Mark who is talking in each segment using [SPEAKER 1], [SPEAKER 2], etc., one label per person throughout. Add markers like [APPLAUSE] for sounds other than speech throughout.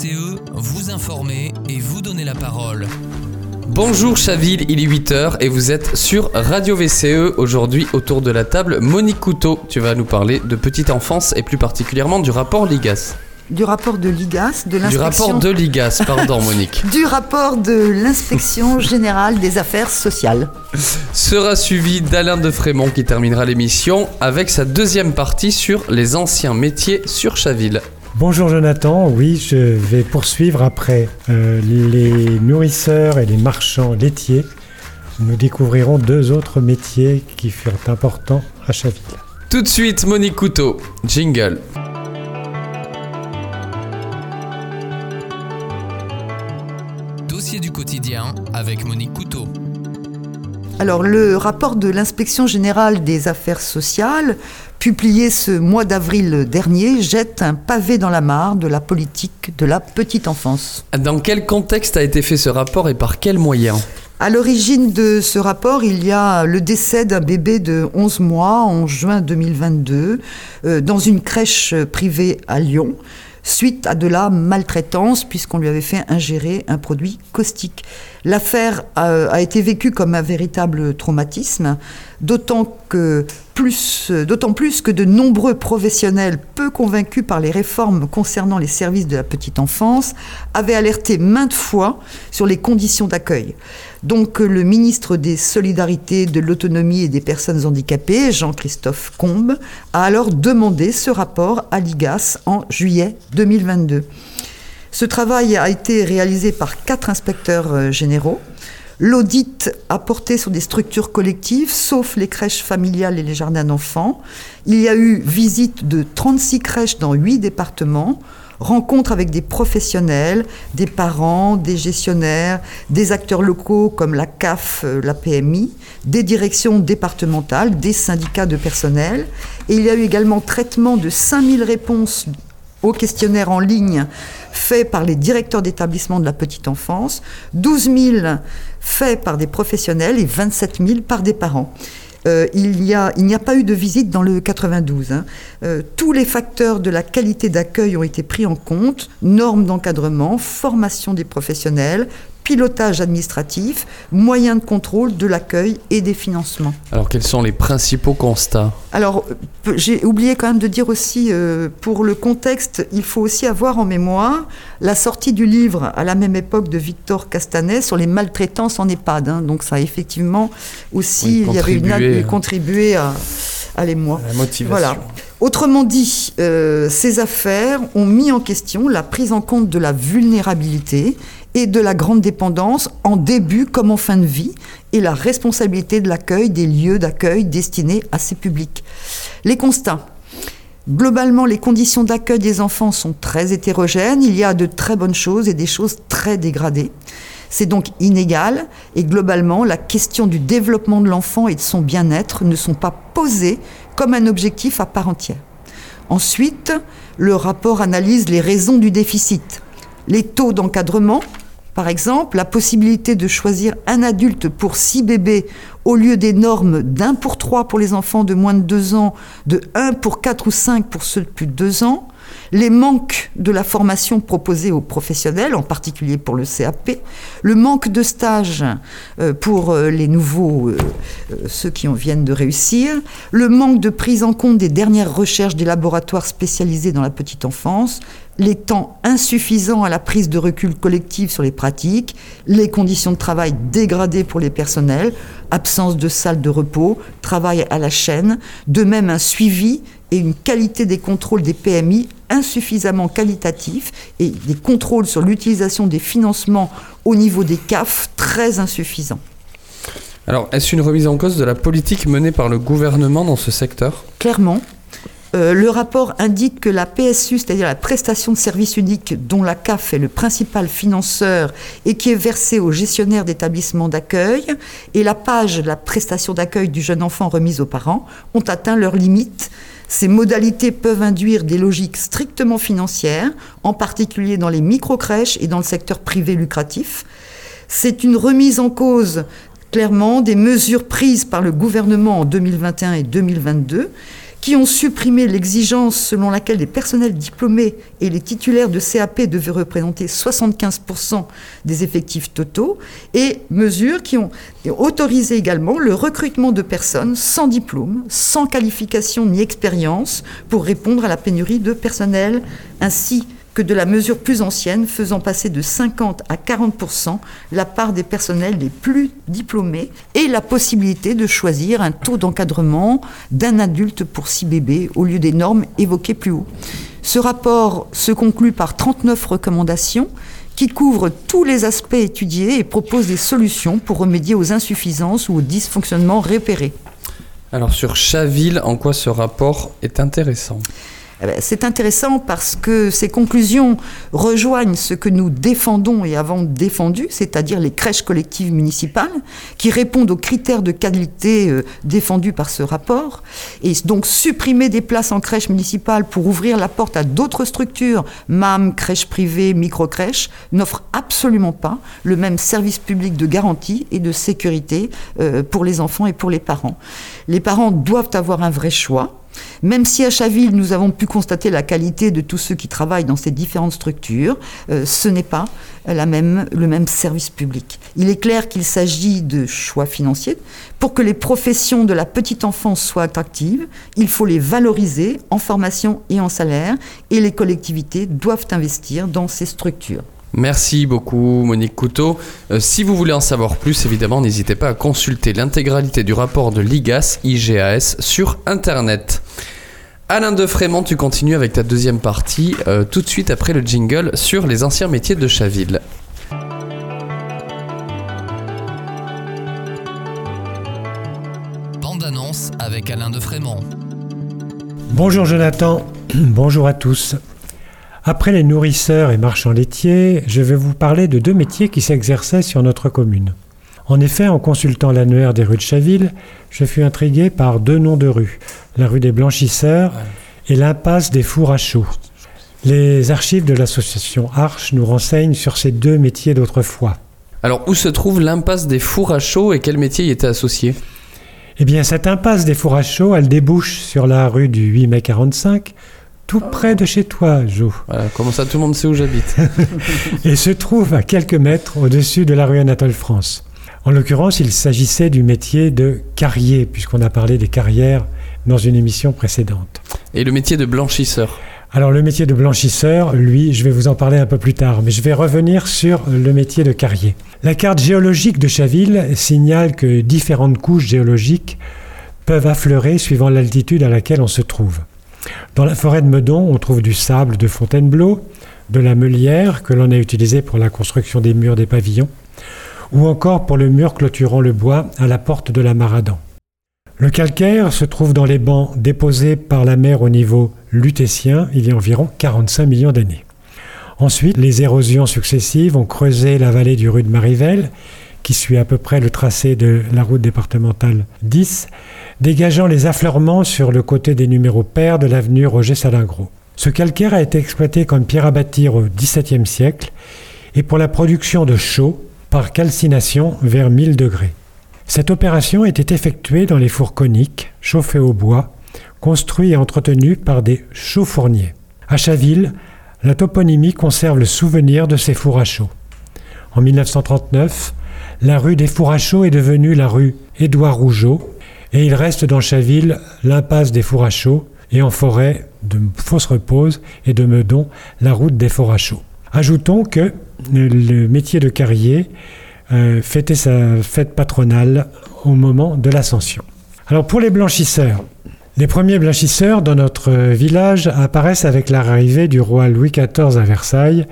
[SPEAKER 1] VCE, vous informer et vous donner la parole.
[SPEAKER 2] Bonjour Chaville, il est 8h et vous êtes sur Radio VCE. Aujourd'hui, autour de la table, Monique Couteau. Tu vas nous parler de petite enfance et plus particulièrement du rapport Ligas.
[SPEAKER 3] Du rapport de l'IGAS, de
[SPEAKER 2] Du
[SPEAKER 3] l'inspection.
[SPEAKER 2] rapport de Ligas, pardon [LAUGHS] Monique.
[SPEAKER 3] Du rapport de l'inspection générale des affaires sociales.
[SPEAKER 2] Sera suivi d'Alain de Frémont qui terminera l'émission avec sa deuxième partie sur les anciens métiers sur Chaville.
[SPEAKER 4] Bonjour Jonathan, oui, je vais poursuivre après euh, les nourrisseurs et les marchands laitiers. Nous découvrirons deux autres métiers qui furent importants à Chaville.
[SPEAKER 2] Tout de suite, Monique Couteau, jingle.
[SPEAKER 1] Dossier du quotidien avec Monique Couteau.
[SPEAKER 3] Alors, le rapport de l'inspection générale des affaires sociales, publié ce mois d'avril dernier, jette un pavé dans la mare de la politique de la petite enfance.
[SPEAKER 2] Dans quel contexte a été fait ce rapport et par quels moyens?
[SPEAKER 3] À l'origine de ce rapport, il y a le décès d'un bébé de 11 mois en juin 2022 euh, dans une crèche privée à Lyon suite à de la maltraitance puisqu'on lui avait fait ingérer un produit caustique. L'affaire a, été vécue comme un véritable traumatisme, d'autant plus, d'autant plus que de nombreux professionnels peu convaincus par les réformes concernant les services de la petite enfance avaient alerté maintes fois sur les conditions d'accueil. Donc le ministre des Solidarités, de l'Autonomie et des Personnes handicapées, Jean-Christophe Combe, a alors demandé ce rapport à l'IGAS en juillet 2022. Ce travail a été réalisé par quatre inspecteurs euh, généraux. L'audit a porté sur des structures collectives, sauf les crèches familiales et les jardins d'enfants. Il y a eu visite de 36 crèches dans 8 départements, rencontres avec des professionnels, des parents, des gestionnaires, des acteurs locaux comme la CAF, euh, la PMI, des directions départementales, des syndicats de personnel. Et il y a eu également traitement de 5000 réponses au questionnaire en ligne fait par les directeurs d'établissement de la petite enfance, 12 000 faits par des professionnels et 27 000 par des parents. Euh, il n'y a, il n'y a pas eu de visite dans le 92. hein. Euh, tous les facteurs de la qualité d'accueil ont été pris en compte, normes d'encadrement, formation des professionnels, pilotage administratif, moyens de contrôle de l'accueil et des financements.
[SPEAKER 2] Alors quels sont les principaux constats?
[SPEAKER 3] Alors, euh, j'ai oublié quand même de dire aussi, euh, pour le contexte, il faut aussi avoir en mémoire la sortie du livre à la même époque de Victor Castanet sur les maltraitances en EHPAD. hein. Donc, ça a effectivement aussi,
[SPEAKER 2] Oui,
[SPEAKER 3] il y avait une
[SPEAKER 2] contribué,
[SPEAKER 3] a- contribué à, à l'émoi.
[SPEAKER 4] La motivation.
[SPEAKER 3] Voilà. Autrement dit, euh, ces affaires ont mis en question la prise en compte de la vulnérabilité et de la grande dépendance en début comme en fin de vie et la responsabilité de l'accueil des lieux d'accueil destinés à ces publics. Les constats. Globalement, les conditions d'accueil des enfants sont très hétérogènes. Il y a de très bonnes choses et des choses très dégradées. C'est donc inégal et globalement, la question du développement de l'enfant et de son bien-être ne sont pas posées comme un objectif à part entière. Ensuite, le rapport analyse les raisons du déficit. Les taux d'encadrement, par exemple, la possibilité de choisir un adulte pour six bébés au lieu des normes d'un pour trois pour les enfants de moins de deux ans, de un pour quatre ou cinq pour ceux de plus de deux ans, les manques de la formation proposée aux professionnels, en particulier pour le CAP, le manque de stages euh, pour euh, les nouveaux, euh, ceux qui en viennent de réussir, le manque de prise en compte des dernières recherches des laboratoires spécialisés dans la petite enfance, les temps insuffisants à la prise de recul collective sur les pratiques, les conditions de travail dégradées pour les personnels, absence de salles de repos, travail à la chaîne, de même un suivi et une qualité des contrôles des PMI insuffisamment qualitatifs et des contrôles sur l'utilisation des financements au niveau des CAF très insuffisants.
[SPEAKER 2] Alors est-ce une remise en cause de la politique menée par le gouvernement dans ce secteur?
[SPEAKER 3] Clairement, euh, le rapport indique que la PSU, c'est-à-dire la prestation de service unique dont la CAF est le principal financeur et qui est versée aux gestionnaires d'établissements d'accueil, et la page la prestation d'accueil du jeune enfant remise aux parents ont atteint leurs limites. Ces modalités peuvent induire des logiques strictement financières, en particulier dans les micro-crèches et dans le secteur privé lucratif. C'est une remise en cause clairement des mesures prises par le gouvernement en 2021 et 2022 qui ont supprimé l'exigence selon laquelle les personnels diplômés et les titulaires de CAP devaient représenter 75% des effectifs totaux, et mesures qui ont autorisé également le recrutement de personnes sans diplôme, sans qualification ni expérience, pour répondre à la pénurie de personnel, ainsi que de la mesure plus ancienne faisant passer de 50 à 40% la part des personnels les plus diplômés et la possibilité de choisir un taux d'encadrement d'un adulte pour six bébés au lieu des normes évoquées plus haut. Ce rapport se conclut par 39 recommandations qui couvrent tous les aspects étudiés et propose des solutions pour remédier aux insuffisances ou aux dysfonctionnements repérés.
[SPEAKER 2] Alors sur Chaville, en quoi ce rapport est intéressant?
[SPEAKER 3] C'est intéressant parce que ces conclusions rejoignent ce que nous défendons et avons défendu, c'est-à-dire les crèches collectives municipales, qui répondent aux critères de qualité euh, défendus par ce rapport. Et donc supprimer des places en crèche municipale pour ouvrir la porte à d'autres structures, MAM, crèche privée, micro-crèche, n'offre absolument pas le même service public de garantie et de sécurité euh, pour les enfants et pour les parents. Les parents doivent avoir un vrai choix même si à Chaville, nous avons pu constater la qualité de tous ceux qui travaillent dans ces différentes structures, euh, ce n'est pas le même service public. Il est clair qu'il s'agit de choix financiers. Pour que les professions de la petite enfance soient attractives, il faut les valoriser en formation et en salaire, et les collectivités doivent investir dans ces structures.
[SPEAKER 2] Merci beaucoup Monique Couteau. Euh, si vous voulez en savoir plus, évidemment, n'hésitez pas à consulter l'intégralité du rapport de l'IGAS IGAS sur Internet. Alain de Frémont, tu continues avec ta deuxième partie, euh, tout de suite après le jingle sur les anciens métiers de Chaville.
[SPEAKER 1] Bande annonce avec Alain de Frémont.
[SPEAKER 4] Bonjour Jonathan, [CLEARS THROAT] bonjour à tous. Après les nourrisseurs et marchands laitiers, je vais vous parler de deux métiers qui s'exerçaient sur notre commune. En effet, en consultant l'annuaire des rues de Chaville, je fus intrigué par deux noms de rues, la rue des Blanchisseurs et l'impasse des Fours à chaud. Les archives de l'association Arche nous renseignent sur ces deux métiers d'autrefois.
[SPEAKER 2] Alors, où se trouve l'impasse des Fours à chaud et quel métier y était associé?
[SPEAKER 4] Eh bien, cette impasse des Fours à chaud, elle débouche sur la rue du 8 mai 45, tout près de chez toi, Jo.
[SPEAKER 2] Voilà, comment ça, tout le monde sait où j'habite. [LAUGHS]
[SPEAKER 4] et se trouve à quelques mètres au-dessus de la rue Anatole France. En l'occurrence, il s'agissait du métier de carrier, puisqu'on a parlé des carrières dans une émission précédente.
[SPEAKER 2] Et le métier de blanchisseur
[SPEAKER 4] alors le métier de blanchisseur, lui, je vais vous en parler un peu plus tard, mais je vais revenir sur le métier de carrier. La carte géologique de Chaville signale que différentes couches géologiques peuvent affleurer suivant l'altitude à laquelle on se trouve. Dans la forêt de Meudon, on trouve du sable de Fontainebleau, de la meulière que l'on a utilisé pour la construction des murs des pavillons, ou encore pour le mur clôturant le bois à la porte de la Maradan. Le calcaire se trouve dans les bancs déposés par la mer au niveau lutétien il y a environ 45 millions d'années. Ensuite, les érosions successives ont creusé la vallée du rue de Marivelle, qui suit à peu près le tracé de la route départementale 10, dégageant les affleurements sur le côté des numéros pairs de l'avenue Roger Salingro. Ce calcaire a été exploité comme pierre à bâtir au XVIIe siècle et pour la production de chaux par calcination vers 1000 degrés. Cette opération était effectuée dans les fours coniques, chauffés au bois, construits et entretenus par des chauffourniers. À Chaville, la toponymie conserve le souvenir de ces fours à chaud. En 1939, la rue des Chaud est devenue la rue Édouard Rougeau, et il reste dans Chaville l'impasse des Chaud, et en forêt de Fausse Repose et de Meudon la route des Chaud. Ajoutons que le métier de carrier euh, fêtait sa fête patronale au moment de l'ascension. Alors pour les blanchisseurs, les premiers blanchisseurs dans notre village apparaissent avec l'arrivée du roi Louis XIV à Versailles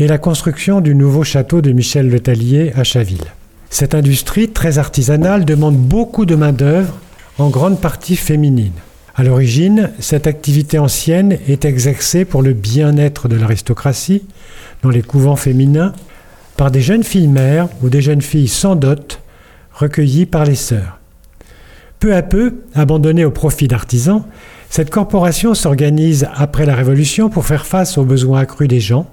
[SPEAKER 4] et la construction du nouveau château de Michel Le Tellier à Chaville. Cette industrie très artisanale demande beaucoup de main-d'œuvre, en grande partie féminine. À l'origine, cette activité ancienne est exercée pour le bien-être de l'aristocratie, dans les couvents féminins, par des jeunes filles mères ou des jeunes filles sans dot, recueillies par les sœurs. Peu à peu, abandonnée au profit d'artisans, cette corporation s'organise après la Révolution pour faire face aux besoins accrus des gens,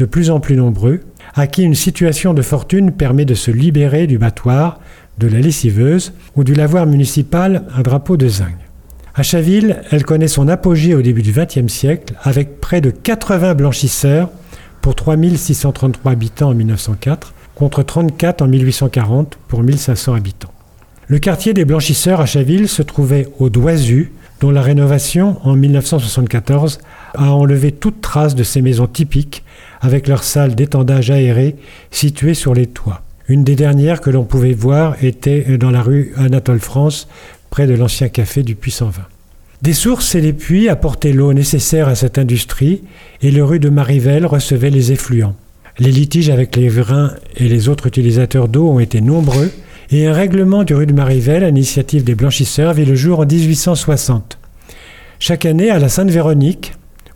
[SPEAKER 4] de plus en plus nombreux, à qui une situation de fortune permet de se libérer du battoir, de la lessiveuse ou du lavoir municipal à drapeau de zinc. À Chaville, elle connaît son apogée au début du XXe siècle avec près de 80 blanchisseurs pour 3633 habitants en 1904 contre 34 en 1840 pour 1500 habitants. Le quartier des blanchisseurs à Chaville se trouvait au Doisu, dont la rénovation en 1974 a enlevé toute trace de ces maisons typiques avec leurs salles d'étendage aéré situées sur les toits. Une des dernières que l'on pouvait voir était dans la rue Anatole France, près de l'ancien café du Puy 120. Des sources et des puits apportaient l'eau nécessaire à cette industrie et le rue de Marivelle recevait les effluents. Les litiges avec les verains et les autres utilisateurs d'eau ont été nombreux et un règlement du rue de Marivelle, à l'initiative des blanchisseurs, vit le jour en 1860. Chaque année, à la Sainte-Véronique,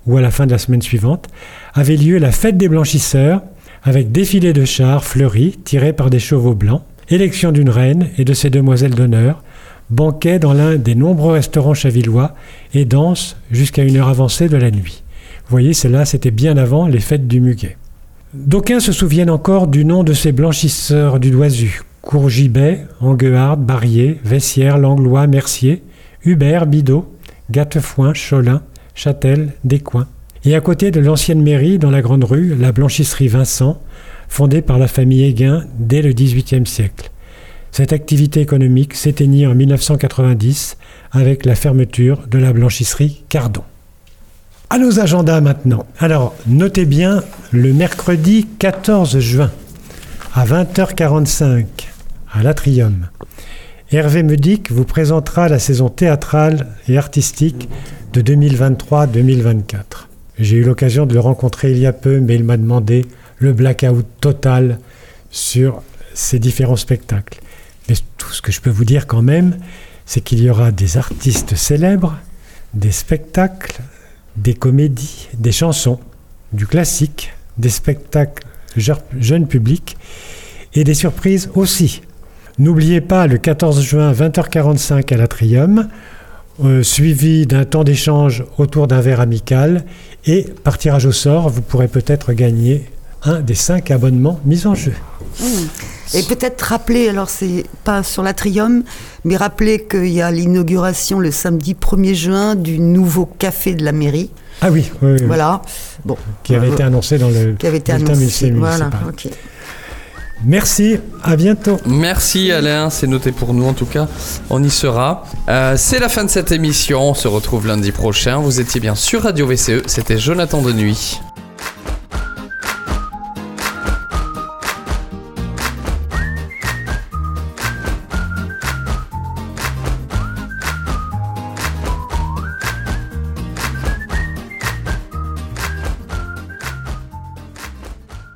[SPEAKER 4] ou à la fin de la semaine suivante, avait lieu la fête des blanchisseurs, avec défilé de chars fleuris tirés par des chevaux blancs, élection d'une reine et de ses demoiselles d'honneur, banquet dans l'un des nombreux restaurants chavillois et danse jusqu'à une heure avancée de la nuit. Vous voyez, cela c'était bien avant les fêtes du muguet. D'aucuns se souviennent encore du nom de ces blanchisseurs du Doisu. Courgibet, Anguard, Barrier, Vessière, Langlois, Mercier, Hubert, Bidot, Gattefoin, Cholin, Châtel, Descoings. Et à côté de l'ancienne mairie, dans la grande rue, la blanchisserie Vincent, fondée par la famille Héguin dès le XVIIIe siècle. Cette activité économique s'éteignit en 1990 avec la fermeture de la blanchisserie Cardon. À nos agendas maintenant. Alors, notez bien le mercredi 14 juin à 20h45 à l'Atrium. Hervé Mudic vous présentera la saison théâtrale et artistique de 2023-2024. J'ai eu l'occasion de le rencontrer il y a peu, mais il m'a demandé le blackout total sur ces différents spectacles. Mais tout ce que je peux vous dire quand même, c'est qu'il y aura des artistes célèbres, des spectacles, des comédies, des chansons, du classique, des spectacles jeunes publics et des surprises aussi. N'oubliez pas le 14 juin 20h45 à l'Atrium, euh, suivi d'un temps d'échange autour d'un verre amical et par tirage au sort, vous pourrez peut-être gagner un des cinq abonnements mis en jeu.
[SPEAKER 3] Mmh. Et peut-être rappeler, alors c'est pas sur l'Atrium, mais rappeler qu'il y a l'inauguration le samedi 1er juin du nouveau café de la mairie.
[SPEAKER 4] Ah oui, oui, oui.
[SPEAKER 3] Voilà. Bon.
[SPEAKER 4] Qui avait été annoncé dans le
[SPEAKER 3] qui avait été annoncé. Voilà, ok.
[SPEAKER 4] Merci, à bientôt.
[SPEAKER 2] Merci Alain, c'est noté pour nous en tout cas, on y sera. Euh, c'est la fin de cette émission, on se retrouve lundi prochain. Vous étiez bien sur Radio VCE, c'était Jonathan de Nuit.